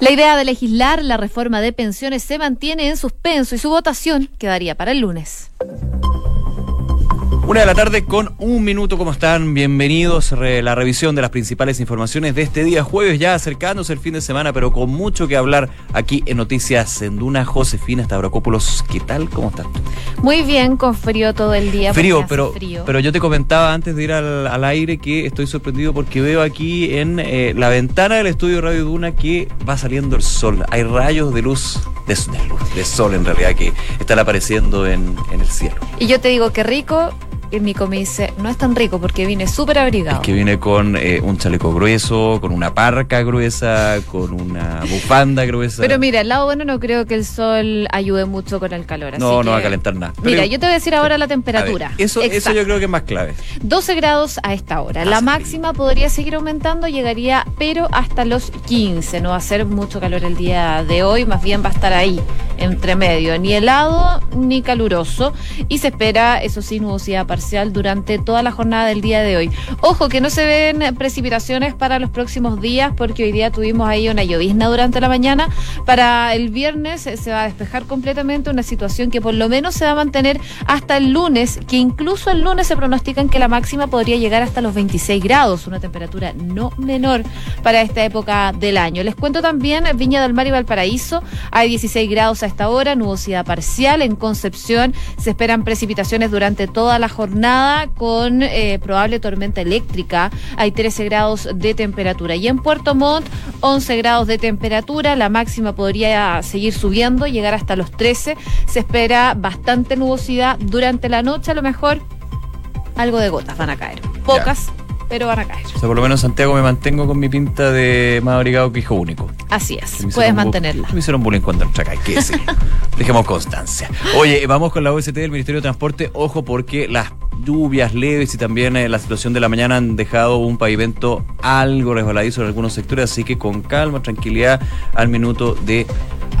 La idea de legislar la reforma de pensiones se mantiene en suspenso y su votación quedaría para el lunes. Una de la tarde con un minuto, ¿cómo están? Bienvenidos a la revisión de las principales informaciones de este día jueves, ya acercándose el fin de semana, pero con mucho que hablar aquí en Noticias en Duna. Josefina Stavrakopoulos, ¿qué tal? ¿Cómo estás Muy bien, con frío todo el día. Frío, pero, pero yo te comentaba antes de ir al, aire que estoy sorprendido porque veo aquí en eh, la ventana del estudio Radio Duna que va saliendo el sol. Hay rayos de luz, de, luz, de sol en realidad, que están apareciendo en, en el cielo. Y yo te digo que rico Nico me dice, no es tan rico porque viene súper abrigado. Es que viene con eh, un chaleco grueso, con una parca gruesa, con una bufanda gruesa. Pero mira, el lado bueno no creo que el sol ayude mucho con el calor. No, no va a calentar nada. mira, yo te voy a decir ahora la temperatura. eso, eso yo creo que es más clave. 12 grados a esta hora. la máxima podría seguir aumentando, llegaría pero hasta los 15. No va a ser mucho calor el día de hoy, más bien va a estar ahí, entre medio. Ni helado ni caluroso. Y se espera, eso sí, nubosidad parcial durante toda la jornada del día de hoy. Ojo que no se ven precipitaciones para los próximos días porque hoy día tuvimos ahí una llovizna durante la mañana. Para el viernes se va a despejar completamente una situación que por lo menos se va a mantener hasta el lunes, que incluso el lunes se pronostican que la máxima podría llegar hasta los 26 grados, una temperatura no menor para esta época del año. Les cuento también Viña del Mar y Valparaíso, hay 16 grados a esta hora, nubosidad parcial en Concepción, se esperan precipitaciones durante toda la jornada nada con eh, probable tormenta eléctrica. Hay 13 grados de temperatura. Y en Puerto Montt, 11 grados de temperatura. La máxima podría seguir subiendo, llegar hasta los 13. Se espera bastante nubosidad durante la noche. A lo mejor algo de gotas van a caer. Pocas, pero van a caer. O sea, por lo menos en Santiago me mantengo con mi pinta de más abrigado que hijo único. Así es, puedes mantenerla. Me hicieron bullying cuando entré acá, que. Dejemos constancia. Oye, vamos con la OST del Ministerio de Transporte. Ojo porque las lluvias leves y también eh, la situación de la mañana han dejado un pavimento algo resbaladizo en algunos sectores, así que con calma, tranquilidad al minuto de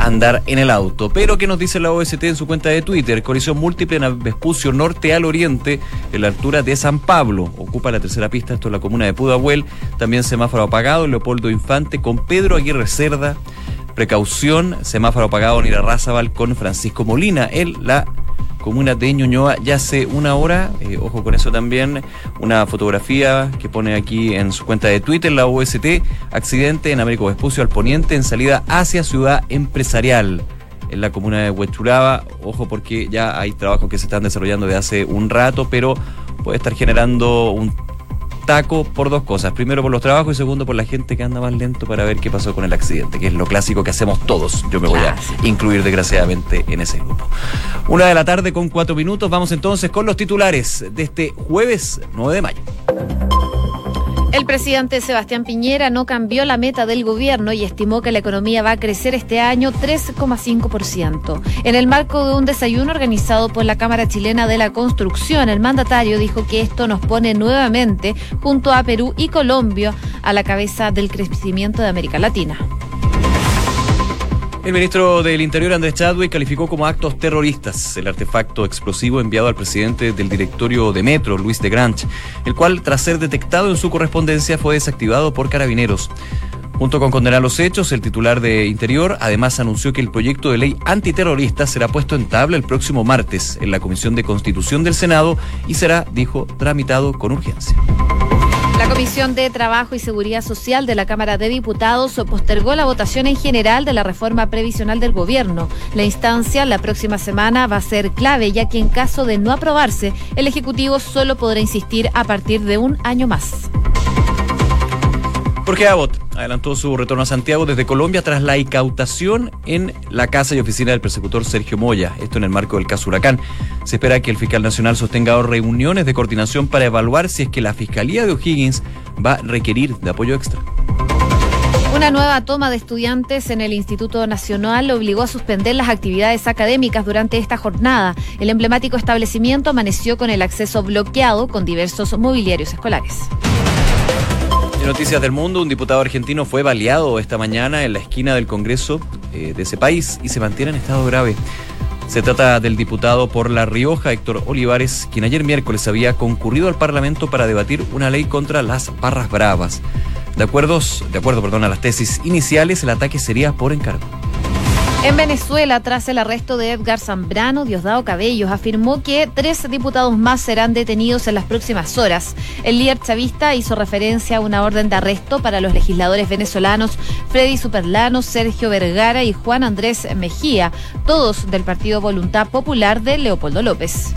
andar en el auto. Pero, ¿qué nos dice la OST en su cuenta de Twitter? Colisión múltiple en Vespucio Norte al Oriente, en la altura de San Pablo. Ocupa la tercera pista, esto es la comuna de Pudahuel. También semáforo apagado, Leopoldo Infante con Pedro Aguirre Cerda. Precaución, semáforo apagado en Irarrázaval con Francisco Molina. en la comuna de Ñuñoa ya hace una hora. Eh, ojo con eso también. Una fotografía que pone aquí en su cuenta de Twitter, la UST. Accidente en Américo Vespucio al poniente en salida hacia Ciudad Empresarial. En la comuna de Huechuraba, ojo porque ya hay trabajos que se están desarrollando de hace un rato, pero puede estar generando un por dos cosas. Primero por los trabajos y segundo por la gente que anda más lento para ver qué pasó con el accidente, que es lo clásico que hacemos todos. Yo me voy a incluir desgraciadamente en ese grupo. Una de la tarde con cuatro minutos. Vamos entonces con los titulares de este jueves 9 de mayo. El presidente Sebastián Piñera no cambió la meta del gobierno y estimó que la economía va a crecer este año 3,5%. En el marco de un desayuno organizado por la Cámara Chilena de la Construcción, el mandatario dijo que esto nos pone nuevamente junto a Perú y Colombia a la cabeza del crecimiento de América Latina. El ministro del Interior, Andrés Chadwick, calificó como actos terroristas el artefacto explosivo enviado al presidente del directorio de Metro, Luis de Granch, el cual, tras ser detectado en su correspondencia, fue desactivado por carabineros. Junto con condenar los hechos, el titular de Interior además anunció que el proyecto de ley antiterrorista será puesto en tabla el próximo martes en la Comisión de Constitución del Senado y será, dijo, tramitado con urgencia. La Comisión de Trabajo y Seguridad Social de la Cámara de Diputados postergó la votación en general de la reforma previsional del gobierno. La instancia la próxima semana va a ser clave, ya que en caso de no aprobarse, el Ejecutivo solo podrá insistir a partir de un año más. Jorge Abbott adelantó su retorno a Santiago desde Colombia tras la incautación en la casa y oficina del persecutor Sergio Moya, esto en el marco del caso Huracán. Se espera que el fiscal nacional sostenga reuniones de coordinación para evaluar si es que la Fiscalía de O'Higgins va a requerir de apoyo extra. Una nueva toma de estudiantes en el Instituto Nacional obligó a suspender las actividades académicas durante esta jornada. El emblemático establecimiento amaneció con el acceso bloqueado con diversos mobiliarios escolares. En Noticias del Mundo, un diputado argentino fue baleado esta mañana en la esquina del Congreso eh, de ese país y se mantiene en estado grave. Se trata del diputado por La Rioja, Héctor Olivares, quien ayer miércoles había concurrido al Parlamento para debatir una ley contra las barras bravas. De de acuerdo perdón, a las tesis iniciales, el ataque sería por encargo. En Venezuela, tras el arresto de Edgar Zambrano, Diosdado Cabellos afirmó que tres diputados más serán detenidos en las próximas horas. El líder chavista hizo referencia a una orden de arresto para los legisladores venezolanos Freddy Superlano, Sergio Vergara y Juan Andrés Mejía, todos del Partido Voluntad Popular de Leopoldo López.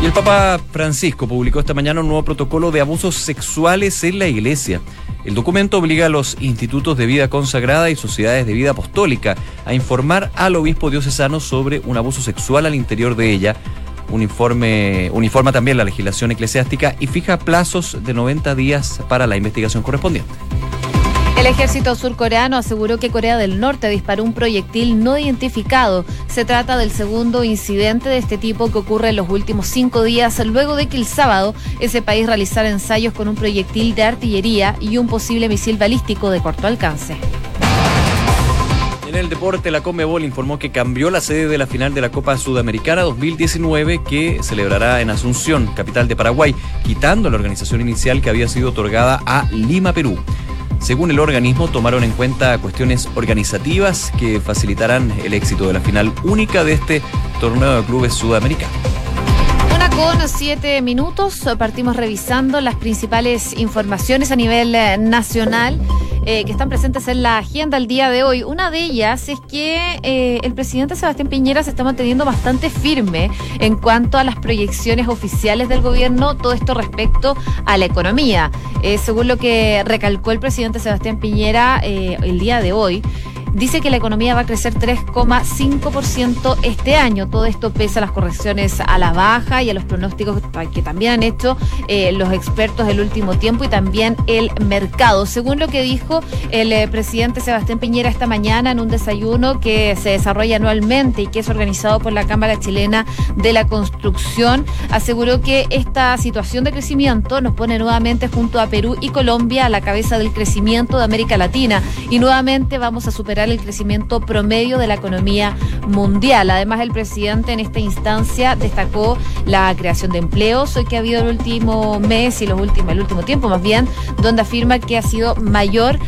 Y el Papa Francisco publicó esta mañana un nuevo protocolo de abusos sexuales en la Iglesia. El documento obliga a los institutos de vida consagrada y sociedades de vida apostólica a informar al obispo diocesano sobre un abuso sexual al interior de ella. Un informe uniforma también la legislación eclesiástica y fija plazos de 90 días para la investigación correspondiente. El ejército surcoreano aseguró que Corea del Norte disparó un proyectil no identificado. Se trata del segundo incidente de este tipo que ocurre en los últimos cinco días, luego de que el sábado ese país realizara ensayos con un proyectil de artillería y un posible misil balístico de corto alcance. En el deporte, la Conmebol informó que cambió la sede de la final de la Copa Sudamericana 2019 que celebrará en Asunción, capital de Paraguay, quitando la organización inicial que había sido otorgada a Lima, Perú. Según el organismo, tomaron en cuenta cuestiones organizativas que facilitarán el éxito de la final única de este torneo de clubes sudamericanos. Una con siete minutos, partimos revisando las principales informaciones a nivel eh, nacional. Eh, que están presentes en la agenda el día de hoy. Una de ellas es que eh, el presidente Sebastián Piñera se está manteniendo bastante firme en cuanto a las proyecciones oficiales del gobierno, todo esto respecto a la economía. Eh, según lo que recalcó el presidente Sebastián Piñera el día de hoy, dice que la economía va a crecer 3,5% este año. Todo esto pese a las correcciones a la baja y a los pronósticos que también han hecho eh, los expertos del último tiempo y también el mercado. Según lo que dijo el eh, presidente Sebastián Piñera esta mañana en un desayuno que se desarrolla anualmente y que es organizado por la Cámara Chilena de la Construcción, aseguró que esta situación de crecimiento nos pone nuevamente junto a Perú y Colombia a la cabeza del crecimiento de América Latina y nuevamente vamos a superar el crecimiento promedio de la economía mundial. Además, el presidente en esta instancia destacó la creación de empleos que ha habido el último mes y los últimos, el último tiempo más bien, donde afirma que ha sido mayor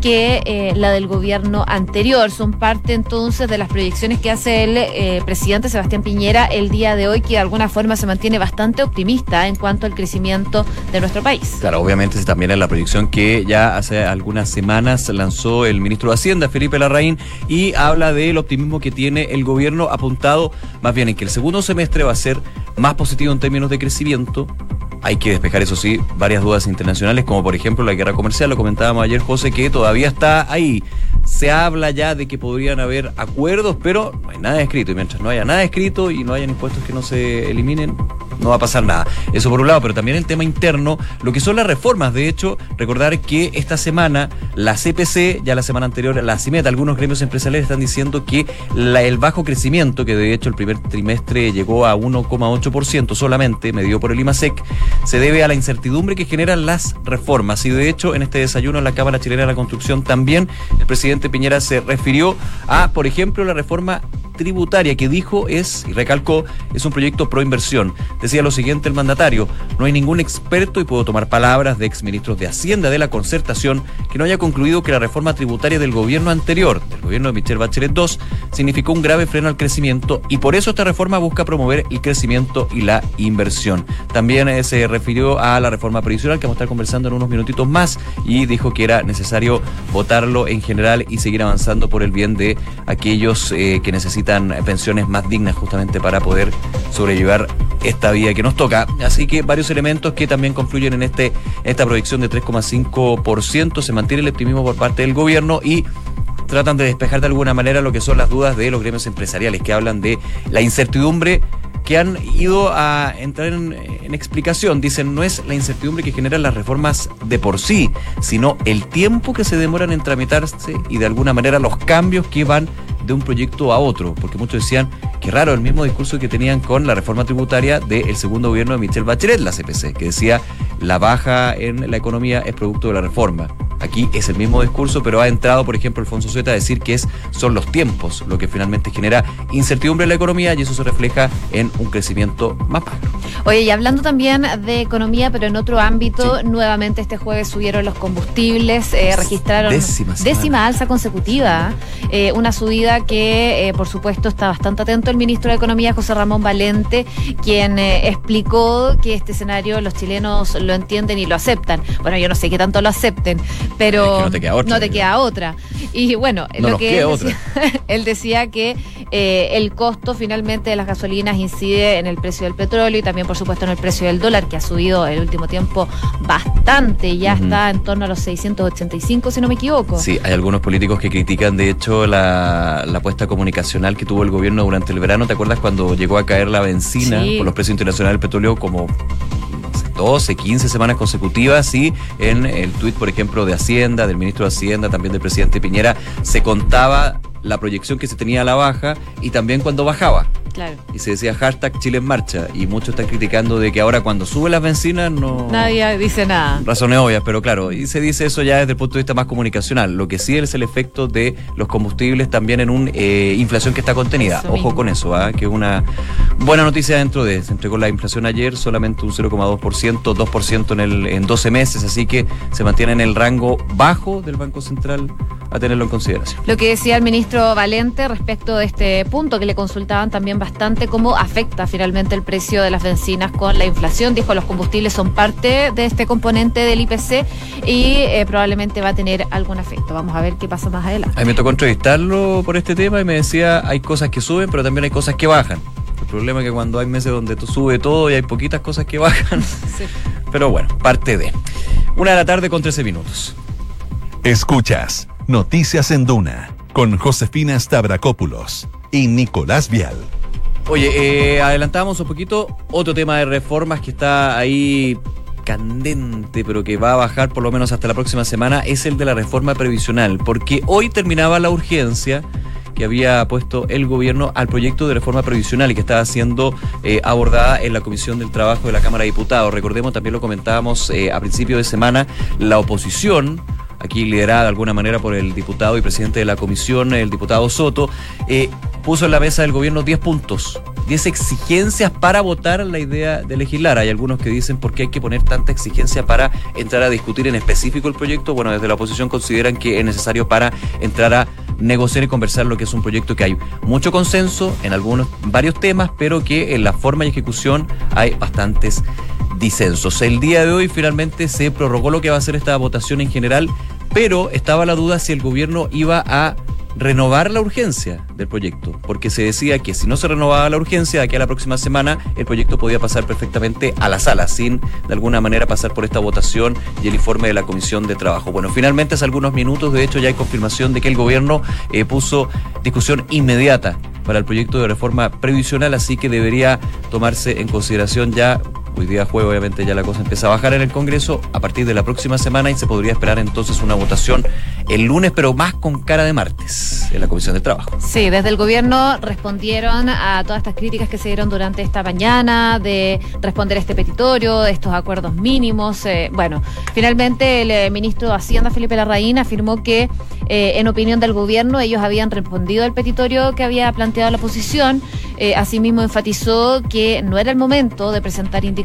que eh, la del gobierno anterior. Son parte entonces de las proyecciones que hace el eh, presidente Sebastián Piñera el día de hoy, que de alguna forma se mantiene bastante optimista en cuanto al crecimiento de nuestro país. Claro, obviamente también es la proyección que ya hace algunas semanas lanzó el ministro de Hacienda, Felipe Larraín, y habla del optimismo que tiene el gobierno apuntado más bien en que el segundo semestre va a ser más positivo en términos de crecimiento, hay que despejar, eso sí, varias dudas internacionales, como por ejemplo la guerra comercial, lo comentábamos ayer, José, que todavía está ahí. Se habla ya de que podrían haber acuerdos, pero no hay nada escrito. Y mientras no haya nada escrito y no hayan impuestos que no se eliminen, no va a pasar nada. Eso por un lado, pero también el tema interno, lo que son las reformas. De hecho, recordar que esta semana la CPC, ya la semana anterior, la CIMET, algunos gremios empresariales están diciendo que el bajo crecimiento, que de hecho el primer trimestre llegó a 1,8% solamente, medido por el IMASEC, se debe a la incertidumbre que generan las reformas. Y de hecho, en este desayuno en la Cámara Chilena de la Construcción también el presidente Piñera se refirió a, por ejemplo, la reforma tributaria que dijo es, y recalcó, es un proyecto pro inversión. Decía lo siguiente el mandatario, no hay ningún experto, y puedo tomar palabras de exministros de Hacienda de la concertación, que no haya concluido que la reforma tributaria del gobierno anterior, del gobierno de Michelle Bachelet II, significó un grave freno al crecimiento y por eso esta reforma busca promover el crecimiento y la inversión. También eh, se refirió a la reforma previsional que vamos a estar conversando en unos minutitos más y dijo que era necesario votarlo en general y seguir avanzando por el bien de aquellos eh, que necesitan pensiones más dignas justamente para poder sobrellevar esta vida que nos toca. Así que varios elementos que también confluyen en este esta proyección de 3,5%. Se mantiene el optimismo por parte del gobierno y tratan de despejar de alguna manera lo que son las dudas de los gremios empresariales que hablan de la incertidumbre que han ido a entrar en, en, explicación. Dicen, no es la incertidumbre que generan las reformas de por sí, sino el tiempo que se demoran en tramitarse y de alguna manera los cambios que van de un proyecto a otro, porque muchos decían que raro el mismo discurso que tenían con la reforma tributaria del segundo gobierno de Michelle Bachelet, la CPC, que decía la baja en la economía es producto de la reforma. Aquí es el mismo discurso, pero ha entrado, por ejemplo, Alfonso Sueta a decir que es, son los tiempos lo que finalmente genera incertidumbre en la economía y eso se refleja en un crecimiento más bajo. Oye, y hablando también de economía, pero en otro ámbito, nuevamente este jueves subieron los combustibles, eh, registraron décima, alza consecutiva, eh, una subida que, eh, por supuesto, está bastante atento el ministro de Economía, José Ramón Valente, quien explicó que este escenario los chilenos lo entienden y lo aceptan. Bueno, yo no sé qué tanto lo acepten, pero no te queda otra. No te queda otra. Y bueno, lo que él decía, él decía, que el costo finalmente de las gasolinas incide en el precio del petróleo y también, por supuesto, en el precio del dólar, que ha subido el último tiempo bastante, ya está en torno a los 685, si no me equivoco. Sí, hay algunos políticos que critican, de hecho, la, la apuesta comunicacional que tuvo el gobierno durante el verano. ¿Te acuerdas cuando llegó a caer la benzina por los precios internacionales del petróleo como 12, 15 semanas consecutivas y en el tuit, por ejemplo, de Hacienda, del ministro de Hacienda, también del presidente Piñera, se contaba la proyección que se tenía a la baja y también cuando bajaba. Claro. Y se decía hashtag Chile en marcha. Y muchos están criticando de que ahora cuando sube las bencinas no. Nadie dice nada. Razones obvias, pero claro. Y se dice eso ya desde el punto de vista más comunicacional. Lo que sí es el efecto de los combustibles también en una eh, inflación que está contenida. Ojo con eso, ¿ah? que es una buena noticia dentro de. Se entregó la inflación ayer, solamente un 0,2%, 2% en, el, en 12 meses. Así que se mantiene en el rango bajo del Banco Central a tenerlo en consideración. Lo que decía el ministro Valente respecto de este punto que le consultaban también bastante, cómo afecta finalmente el precio de las bencinas con la inflación. Dijo, los combustibles son parte de este componente del IPC y eh, probablemente va a tener algún efecto. Vamos a ver qué pasa más adelante. A mí me tocó entrevistarlo por este tema y me decía, hay cosas que suben, pero también hay cosas que bajan. El problema es que cuando hay meses donde tú sube todo y hay poquitas cosas que bajan. Pero bueno, parte de. Una de la tarde con 13 minutos. Escuchas Noticias en Duna con Josefina Stavrakopoulos y Nicolás Vial. Oye, eh, adelantamos un poquito otro tema de reformas que está ahí candente, pero que va a bajar por lo menos hasta la próxima semana, es el de la reforma previsional, porque hoy terminaba la urgencia que había puesto el gobierno al proyecto de reforma previsional y que estaba siendo eh, abordada en la Comisión del Trabajo de la Cámara de Diputados. Recordemos, también lo comentábamos eh, a principio de semana, la oposición aquí liderada de alguna manera por el diputado y presidente de la comisión, el diputado Soto, eh, puso en la mesa del gobierno 10 puntos, 10 exigencias para votar la idea de legislar. Hay algunos que dicen por qué hay que poner tanta exigencia para entrar a discutir en específico el proyecto. Bueno, desde la oposición consideran que es necesario para entrar a negociar y conversar lo que es un proyecto que hay mucho consenso en algunos varios temas, pero que en la forma y ejecución hay bastantes disensos. El día de hoy finalmente se prorrogó lo que va a ser esta votación en general, pero estaba la duda si el gobierno iba a renovar la urgencia del proyecto, porque se decía que si no se renovaba la urgencia, de aquí a la próxima semana el proyecto podía pasar perfectamente a la sala, sin de alguna manera pasar por esta votación y el informe de la Comisión de Trabajo. Bueno, finalmente hace algunos minutos, de hecho ya hay confirmación de que el gobierno eh, puso discusión inmediata para el proyecto de reforma previsional, así que debería tomarse en consideración ya Hoy día jueves obviamente ya la cosa empieza a bajar en el Congreso a partir de la próxima semana y se podría esperar entonces una votación el lunes, pero más con cara de martes en la Comisión de Trabajo. Sí, desde el gobierno respondieron a todas estas críticas que se dieron durante esta mañana de responder este petitorio, estos acuerdos mínimos. Eh, bueno, finalmente el eh, ministro de Hacienda, Felipe Larraín, afirmó que eh, en opinión del gobierno ellos habían respondido al petitorio que había planteado la oposición. asimismo enfatizó que no era el momento de presentar indicaciones,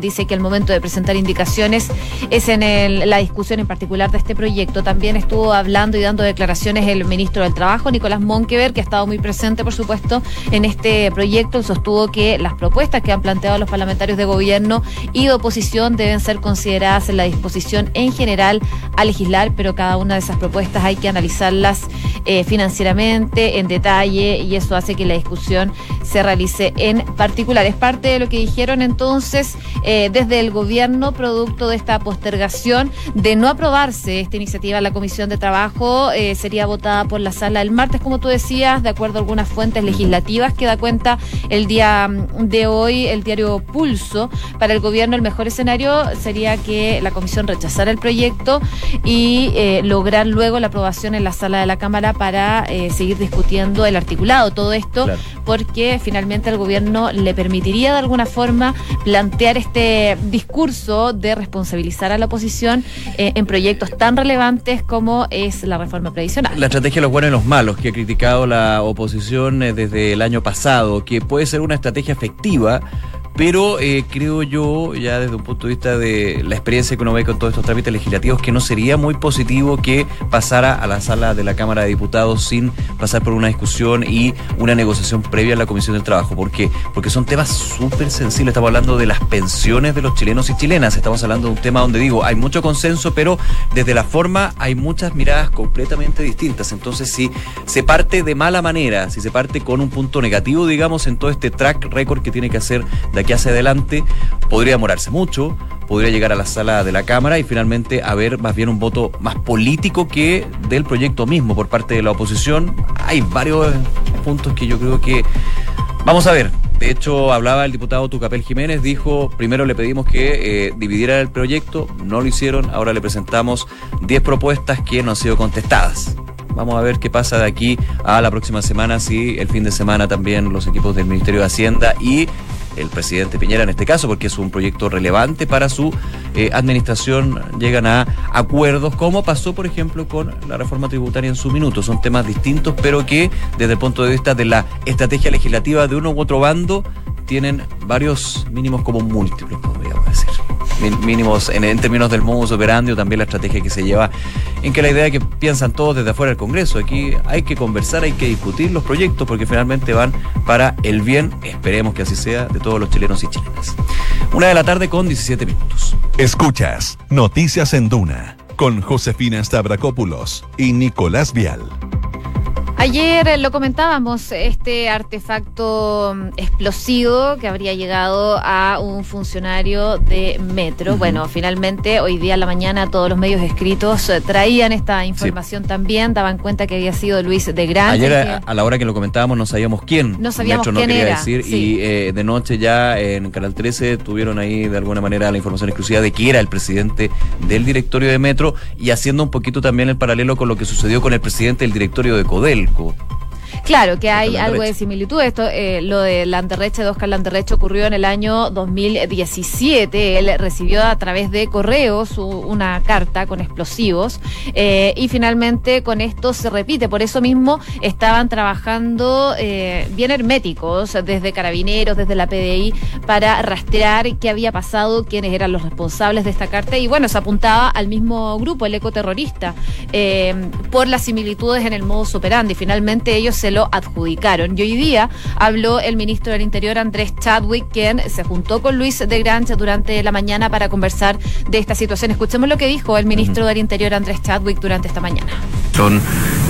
dice que el momento de presentar indicaciones es en la discusión en particular de este proyecto. También estuvo hablando y dando declaraciones el ministro del Trabajo, Nicolás Monkever, que ha estado muy presente, por supuesto, en este proyecto. sostuvo que las propuestas que han planteado los parlamentarios de gobierno y de oposición deben ser consideradas en la disposición en general a legislar, pero cada una de esas propuestas hay que analizarlas eh, financieramente, en detalle, y eso hace que la discusión se realice en particular. Es parte de lo que dijeron entonces eh, desde el gobierno, producto de esta postergación de no aprobarse esta iniciativa en la Comisión de Trabajo, eh, sería votada por la sala el martes, como tú decías, de acuerdo a algunas fuentes legislativas que da cuenta el día mm, de hoy el diario Pulso. Para el gobierno el mejor escenario sería que la comisión rechazara el proyecto y eh, lograr luego la aprobación en la sala de la Cámara para seguir discutiendo el articulado. Todo esto porque que finalmente el gobierno le permitiría de alguna forma plantear este discurso de responsabilizar a la oposición eh, en proyectos tan relevantes como es la reforma previsional. La estrategia de los buenos y los malos que ha criticado la oposición eh, desde el año pasado, que puede ser una estrategia efectiva pero eh, creo yo, ya desde un punto de vista de la experiencia que uno ve con todos estos trámites legislativos, que no sería muy positivo que pasara a la sala de la Cámara de Diputados sin pasar por una discusión y una negociación previa a la Comisión del Trabajo. ¿Por qué? Porque son temas súper sensibles. Estamos hablando de las pensiones de los chilenos y chilenas. Estamos hablando de un tema donde digo, hay mucho consenso, pero desde la forma hay muchas miradas completamente distintas. Entonces, si se parte de mala manera, si se parte con un punto negativo, digamos, en todo este track record que tiene que hacer de que hace adelante, podría demorarse mucho, podría llegar a la sala de la Cámara y finalmente haber más bien un voto más político que del proyecto mismo por parte de la oposición. Hay varios puntos que yo creo que vamos a ver. De hecho, hablaba el diputado Tucapel Jiménez, dijo, primero le pedimos que eh, dividiera el proyecto, no lo hicieron, ahora le presentamos 10 propuestas que no han sido contestadas. Vamos a ver qué pasa de aquí a la próxima semana, si el fin de semana también los equipos del Ministerio de Hacienda y el presidente Piñera en este caso, porque es un proyecto relevante para su eh, administración, llegan a acuerdos, como pasó, por ejemplo, con la reforma tributaria en su minuto. Son temas distintos, pero que desde el punto de vista de la estrategia legislativa de uno u otro bando, tienen varios mínimos como múltiples, podríamos decir mínimos en, términos del modus operandi o también la estrategia que se lleva en que la idea que piensan todos desde afuera del Congreso. Aquí hay que conversar, hay que discutir los proyectos porque finalmente van para el bien, esperemos que así sea, de todos los chilenos y chilenas. Una de la tarde con 17 minutos. Escuchas Noticias en Duna con Josefina Stavrakopoulos y Nicolás Vial. Ayer lo comentábamos, este artefacto mm, explosivo que habría llegado a un funcionario de Metro. Bueno, finalmente hoy día a la mañana todos los medios escritos eh, traían esta información también, daban cuenta que había sido Luis de Gran. Ayer a, la hora que lo comentábamos no sabíamos quién. No sabíamos Metro, quién no quería decir y eh, de noche ya en Canal 13 tuvieron ahí de alguna manera la información exclusiva de que era el presidente del directorio de Metro y haciendo un poquito también el paralelo con lo que sucedió con el presidente del directorio de Codel 있고 Claro, que hay algo de similitud. Esto, eh, lo de Landerreche, de Oscar Landerreche, ocurrió en el año 2017. Él recibió a través de correos una carta con explosivos eh, y finalmente con esto se repite. Por eso mismo estaban trabajando eh, bien herméticos desde carabineros, desde la PDI, para rastrear qué había pasado, quiénes eran los responsables de esta carta. Y bueno, se apuntaba al mismo grupo, el ecoterrorista, por las similitudes en el modus operandi. Finalmente ellos se lo adjudicaron. Y hoy día habló el ministro del Interior, Andrés Chadwick, quien se juntó con Luis de Grancha durante la mañana para conversar de esta situación. Escuchemos lo que dijo el ministro del Interior, Andrés Chadwick, durante esta mañana. Son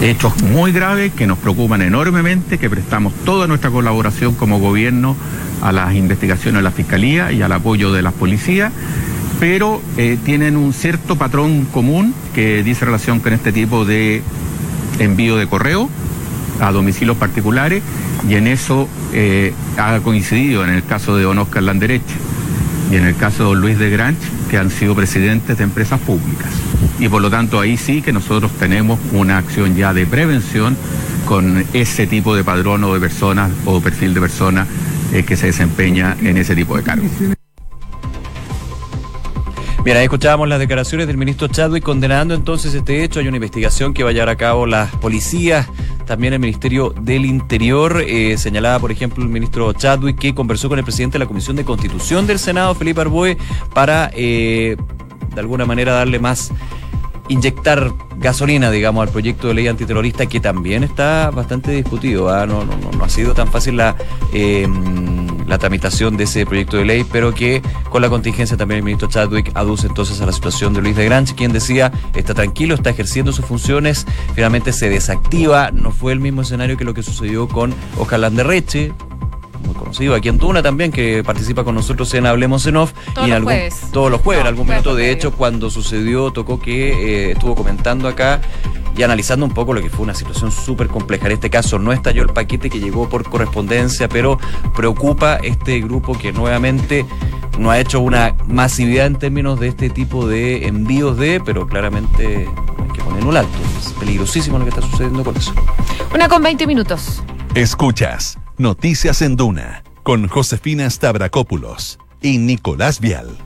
hechos muy graves que nos preocupan enormemente, que prestamos toda nuestra colaboración como gobierno a las investigaciones de la Fiscalía y al apoyo de las policías pero eh, tienen un cierto patrón común que dice relación con este tipo de envío de correo a domicilios particulares y en eso eh, ha coincidido en el caso de don Oscar Landereche y en el caso de don Luis de Granch, que han sido presidentes de empresas públicas. Y por lo tanto ahí sí que nosotros tenemos una acción ya de prevención con ese tipo de padrón o de personas o perfil de personas eh, que se desempeña en ese tipo de cargos. Bien, ahí escuchábamos las declaraciones del ministro Chadwick condenando entonces este hecho. Hay una investigación que va a llevar a cabo las policías, también el Ministerio del Interior. Eh, señalaba, por ejemplo, el ministro Chadwick que conversó con el presidente de la Comisión de Constitución del Senado, Felipe Arboe, para eh, de alguna manera darle más inyectar gasolina, digamos, al proyecto de ley antiterrorista que también está bastante discutido. ¿ah? No, no, no, ha sido tan fácil la eh, la tramitación de ese proyecto de ley, pero que con la contingencia también el ministro Chadwick aduce entonces a la situación de Luis de Granch, quien decía está tranquilo, está ejerciendo sus funciones, finalmente se desactiva, no fue el mismo escenario que lo que sucedió con Oscar Landerreche, muy conocido aquí en Tuna también, que participa con nosotros en Hablemos en Off. Todos y en algún, jueves. Todos los jueves, en algún minuto. De hecho, cuando sucedió, tocó que eh, estuvo comentando acá y analizando un poco lo que fue una situación súper compleja. En este caso no estalló el paquete que llegó por correspondencia, pero preocupa este grupo que nuevamente no ha hecho una masividad en términos de este tipo de envíos de, pero claramente hay que poner un alto. Es peligrosísimo lo que está sucediendo con eso. Una con 20 minutos. Escuchas Noticias en Duna con Josefina Stavrakopoulos y Nicolás Vial.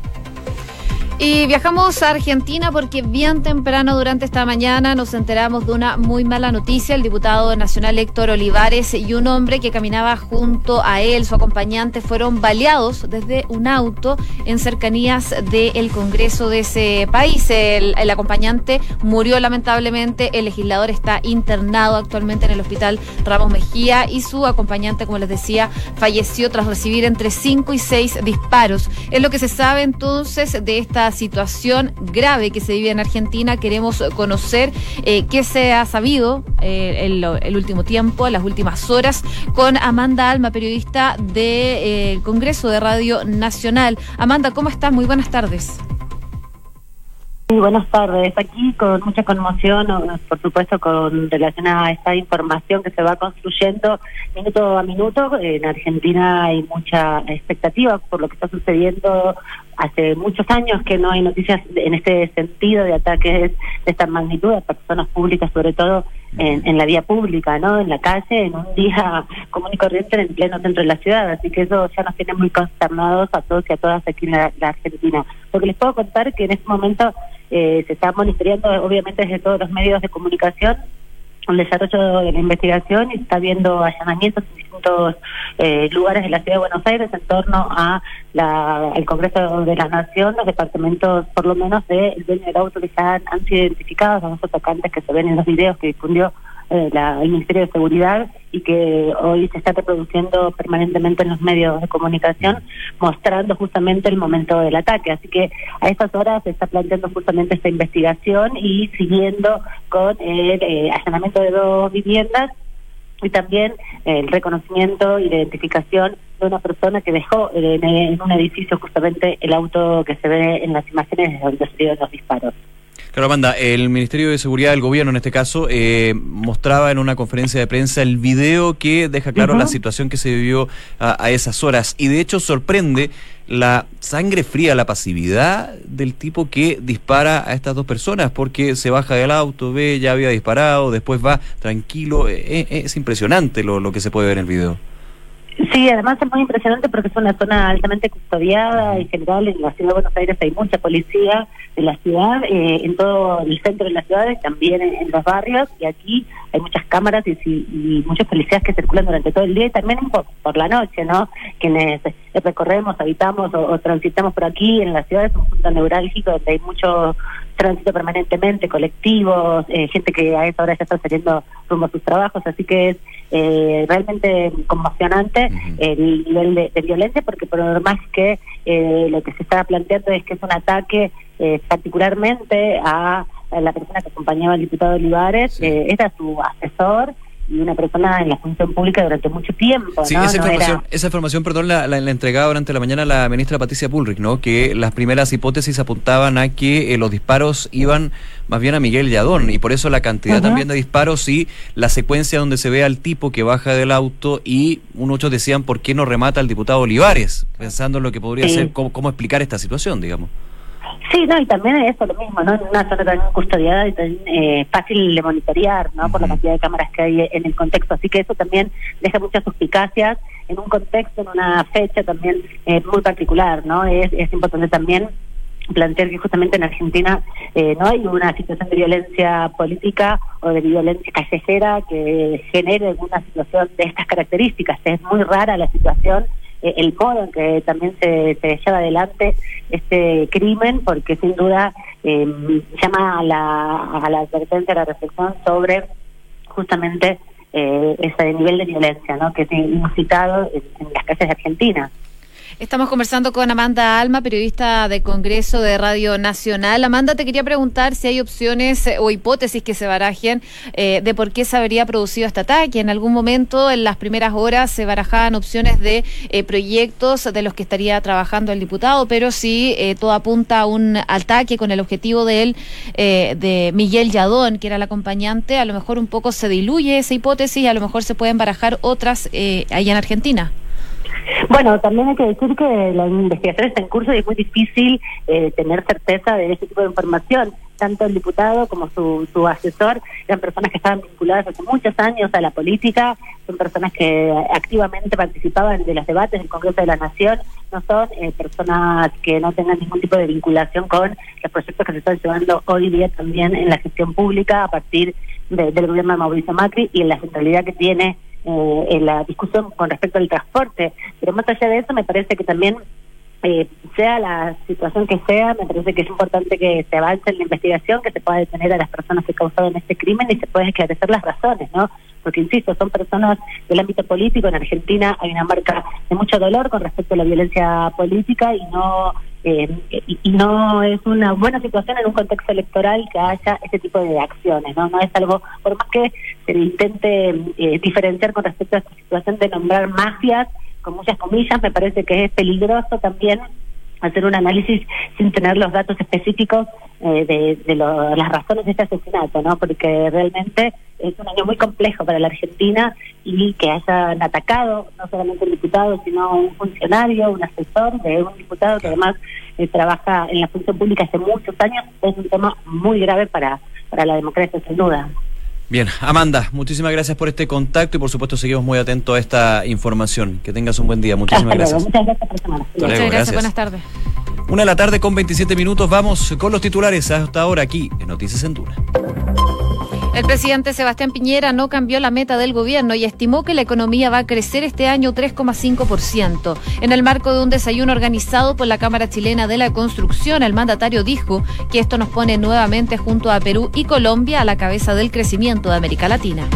Y viajamos a Argentina porque bien temprano durante esta mañana nos enteramos de una muy mala noticia. El diputado nacional Héctor Olivares y un hombre que caminaba junto a él, su acompañante, fueron baleados desde un auto en cercanías del Congreso de ese país. El, acompañante murió lamentablemente. El legislador está internado actualmente en el hospital Ramos Mejía y su acompañante, como les decía, falleció tras recibir entre 5 y 6 disparos. Es lo que se sabe entonces de esta situación grave que se vive en Argentina. Queremos conocer eh, qué se ha sabido eh, el, el, último tiempo, las últimas horas, con Amanda Alma, periodista del de, eh, Congreso de Radio Nacional. Amanda, ¿cómo estás? Muy buenas tardes. Sí, buenas tardes. Aquí con mucha conmoción, por supuesto, con relación a esta información que se va construyendo minuto a minuto. En Argentina hay mucha expectativa por lo que está sucediendo. Hace muchos años que no hay noticias en este sentido de ataques de esta magnitud a personas públicas, sobre todo en, en la vía pública, ¿no? En la calle, en un día común y corriente en el pleno centro de la ciudad. Así que eso ya nos tiene muy consternados a todos y a todas aquí en la, la Argentina. Lo que les puedo contar que en este momento eh, se está monitoreando, obviamente, desde todos los medios de comunicación el desarrollo de la investigación y está viendo allanamientos en distintos eh, lugares de la ciudad de Buenos Aires en torno a la, el Congreso de la Nación, los departamentos, por lo menos, del dueño del auto que ya han, han sido identificados, los atacantes que se ven en los videos que difundió eh, la, el Ministerio de Seguridad y que hoy se está reproduciendo permanentemente en los medios de comunicación, mostrando justamente el momento del ataque. Así que a estas horas se está planteando justamente esta investigación y siguiendo con el eh, allanamiento de dos viviendas y también el reconocimiento y la identificación de una persona que dejó en, un edificio justamente el auto que se ve en las imágenes de donde se dieron los disparos. Claro, Amanda, el Ministerio de Seguridad del Gobierno, en este caso, eh, mostraba en una conferencia de prensa el video que deja claro uh -huh. la situación que se vivió a, a, esas horas. Y de hecho sorprende la sangre fría, la pasividad del tipo que dispara a estas dos personas, porque se baja del auto, ve, ya había disparado, después va tranquilo. Es, es impresionante lo, lo que se puede ver en el video. Sí, además es muy impresionante porque es una zona altamente custodiada. En general, en la ciudad de Buenos Aires hay mucha policía de la ciudad, eh, en todo el centro de la ciudad, también en, los barrios. Y aquí hay muchas cámaras y, y, muchos policías que circulan durante todo el día y también por, por la noche, ¿no? Quienes recorremos, habitamos o, o, transitamos por aquí en la ciudad es un punto neurálgico donde hay mucho tránsito permanentemente, colectivos, eh, gente que a esa hora ya está saliendo rumbo a sus trabajos, así que es eh, realmente conmocionante uh -huh. el nivel de, de, violencia, porque por lo más que eh, lo que se está planteando es que es un ataque eh, particularmente a, a, la persona que acompañaba al diputado Olivares, sí. Eh, era su asesor, y una persona en la función pública durante mucho tiempo. Sí, ¿no? esa, no información, era... esa información, perdón, la, la, la, entregaba durante la mañana la ministra Patricia Bullrich, ¿no? Que las primeras hipótesis apuntaban a que eh, los disparos iban más bien a Miguel Yadón y por eso la cantidad uh -huh. también de disparos y la secuencia donde se ve al tipo que baja del auto y muchos decían por qué no remata al diputado Olivares, pensando en lo que podría sí. ser, cómo, cómo explicar esta situación, digamos. Sí, no, y también eso lo mismo, ¿no? En una zona tan custodiada y tan eh, fácil de monitorear, ¿no? Por la cantidad de cámaras que hay en el contexto. Así que eso también deja muchas suspicacias en un contexto, en una fecha también eh, muy particular, ¿no? Es, es importante también plantear que justamente en Argentina eh, no hay una situación de violencia política o de violencia callejera que genere una situación de estas características. Es muy rara la situación el modo en que también se, se, lleva adelante este crimen, porque sin duda eh, llama a la, a la advertencia, a la reflexión sobre justamente eh, ese nivel de violencia ¿no? que es inusitado en, en las calles de Argentina. Estamos conversando con Amanda Alma, periodista de Congreso de Radio Nacional. Amanda, te quería preguntar si hay opciones eh, o hipótesis que se barajen eh, de por qué se habría producido este ataque. En algún momento, en las primeras horas, se barajaban opciones de eh, proyectos de los que estaría trabajando el diputado, pero si eh, todo apunta a un ataque con el objetivo de él, eh, de Miguel Yadón, que era el acompañante, a lo mejor un poco se diluye esa hipótesis a lo mejor se pueden barajar otras eh, allá en Argentina. Bueno, también hay que decir que la investigación está en curso y es muy difícil eh, tener certeza de ese tipo de información. tanto el diputado como su, su asesor eran personas que estaban vinculadas hace muchos años a la política, son personas que activamente participaban de los debates del Congreso de la Nación, no son eh, personas que no tengan ningún tipo de vinculación con los proyectos que se están llevando hoy día también en la gestión pública a partir del gobierno de Mauricio Macri y en la centralidad que tiene eh, en la discusión con respecto al transporte. Pero más allá de eso, me parece que también eh, sea la situación que sea, me parece que es importante que se avance en la investigación, que se pueda detener a las personas que causaron este crimen y se puedan esclarecer las razones, ¿no? Porque, insisto, son personas del ámbito político. En Argentina hay una marca de mucho dolor con respecto a la violencia política y no eh, y, no es una buena situación en un contexto electoral que haya ese tipo de acciones, ¿no? No es algo, por más que se intente eh, diferenciar con respecto a esta situación de nombrar mafias, con muchas comillas, me parece que es peligroso también hacer un análisis sin tener los datos específicos eh, de, de las razones de este asesinato, ¿no? Porque realmente es un año muy complejo para la Argentina y que hayan atacado no solamente un diputado, sino un funcionario, un asesor de un diputado que además eh, trabaja en la función pública hace muchos años, es un tema muy grave para, para la democracia, sin duda. Bien, Amanda, muchísimas gracias por este contacto y por supuesto seguimos muy atentos a esta información. Que tengas un buen día. Muchísimas gracias. Muchas gracias por semana. Muchas gracias. Buenas tardes. Una de la tarde con 27 minutos. Vamos con los titulares hasta ahora aquí en Noticias en Duna. El presidente Sebastián Piñera no cambió la meta del gobierno y estimó que la economía va a crecer este año 3,5%. En el marco de un desayuno organizado por la Cámara Chilena de la Construcción, el mandatario dijo que esto nos pone nuevamente junto a Perú y Colombia a la cabeza del crecimiento de América Latina.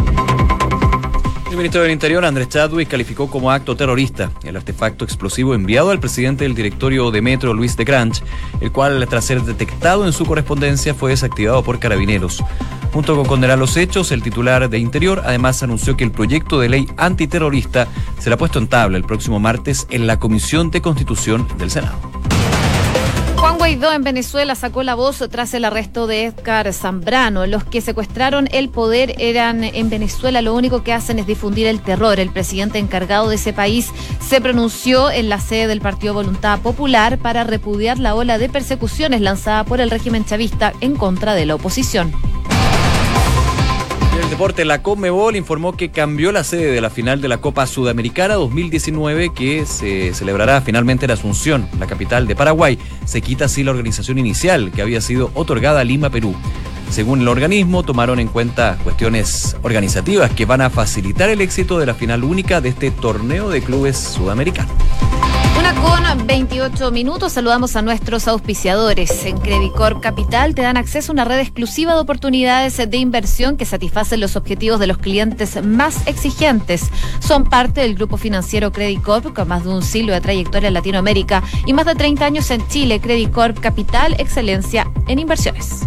El ministro del Interior, Andrés Chadwick, calificó como acto terrorista el artefacto explosivo enviado al presidente del directorio de Metro, Luis de Granch, el cual, tras ser detectado en su correspondencia, fue desactivado por carabineros. Junto con condenar los hechos, el titular de Interior además anunció que el proyecto de ley antiterrorista será puesto en tabla el próximo martes en la Comisión de Constitución del Senado. Juan Guaidó en Venezuela sacó la voz tras el arresto de Edgar Zambrano. Los que secuestraron el poder eran en Venezuela, lo único que hacen es difundir el terror. El presidente encargado de ese país se pronunció en la sede del Partido Voluntad Popular para repudiar la ola de persecuciones lanzada por el régimen chavista en contra de la oposición el deporte, la Conmebol informó que cambió la sede de la final de la Copa Sudamericana 2019 que se celebrará finalmente en Asunción, la capital de Paraguay. Se quita así la organización inicial que había sido otorgada a Lima, Perú. Según el organismo, tomaron en cuenta cuestiones organizativas que van a facilitar el éxito de la final única de este torneo de clubes sudamericanos. Con 28 minutos. Saludamos a nuestros auspiciadores. En Credicorp Capital te dan acceso a una red exclusiva de oportunidades de inversión que satisfacen los objetivos de los clientes más exigentes. Son parte del grupo financiero Credicorp con más de un siglo de trayectoria en Latinoamérica y más de 30 años en Chile. Credicorp Capital, excelencia en inversiones.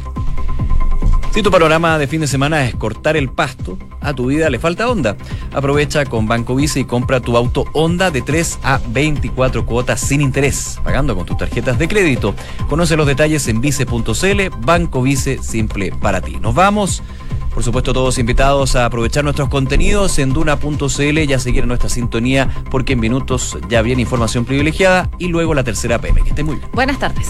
Si tu panorama de fin de semana es cortar el pasto, a tu vida le falta Honda. Aprovecha con Banco Vice y compra tu auto Honda de 3 a 24 cuotas sin interés, pagando con tus tarjetas de crédito. Conoce los detalles en vice.cl, Banco Vice simple para ti. Nos vamos. Por supuesto, todos invitados a aprovechar nuestros contenidos en duna.cl y a seguir nuestra sintonía porque en minutos ya viene información privilegiada y luego la tercera PM. Que esté muy bien. Buenas tardes.